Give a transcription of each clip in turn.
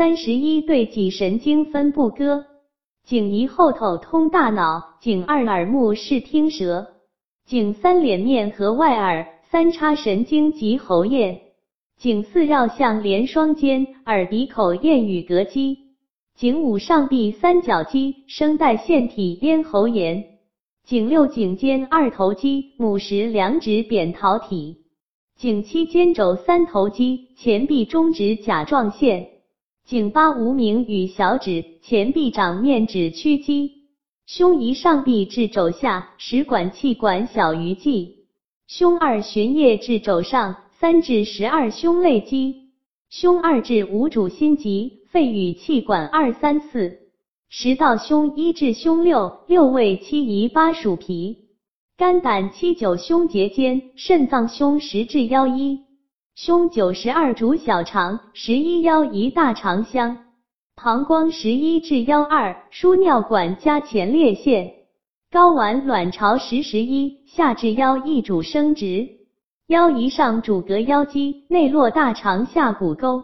三十一对脊神经分布歌。颈一后头通大脑，颈二耳目视听舌，颈三脸面和外耳，三叉神经及喉咽，颈四绕向连双肩，耳鼻口咽语膈肌，颈五上臂三角肌，声带腺体咽喉炎，颈六颈肩二头肌，母食两指扁桃体，颈七肩肘三头肌，前臂中指甲状腺。颈八无名与小指前臂掌面指屈肌，胸一上臂至肘下食管气管小鱼际，胸二循液至肘上三至十二胸肋肌，胸二至五主心棘，肺与气管二三四，十到胸一至胸六六位七夷八属脾，肝胆七九胸结间，肾脏胸十至腰一。胸九十二主小肠，十一腰一大肠箱，膀胱十一至腰二输尿管加前列腺，睾丸卵巢十十一下至腰一主生殖，腰一上主膈腰肌，内络大肠下骨沟，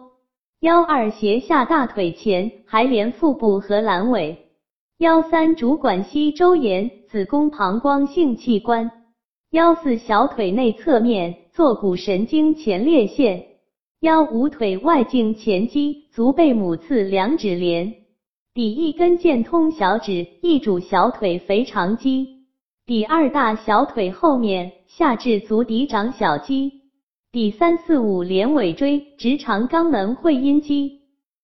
腰二斜下大腿前，还连腹部和阑尾，腰三主管膝周炎、子宫、膀胱性器官，幺四小腿内侧面。坐骨神经前列腺，幺五腿外径前肌，足背母次两指连，第一根腱通小指，一主小腿肥肠肌，第二大小腿后面下至足底长小肌，第三四五连尾椎直肠肛门会阴肌。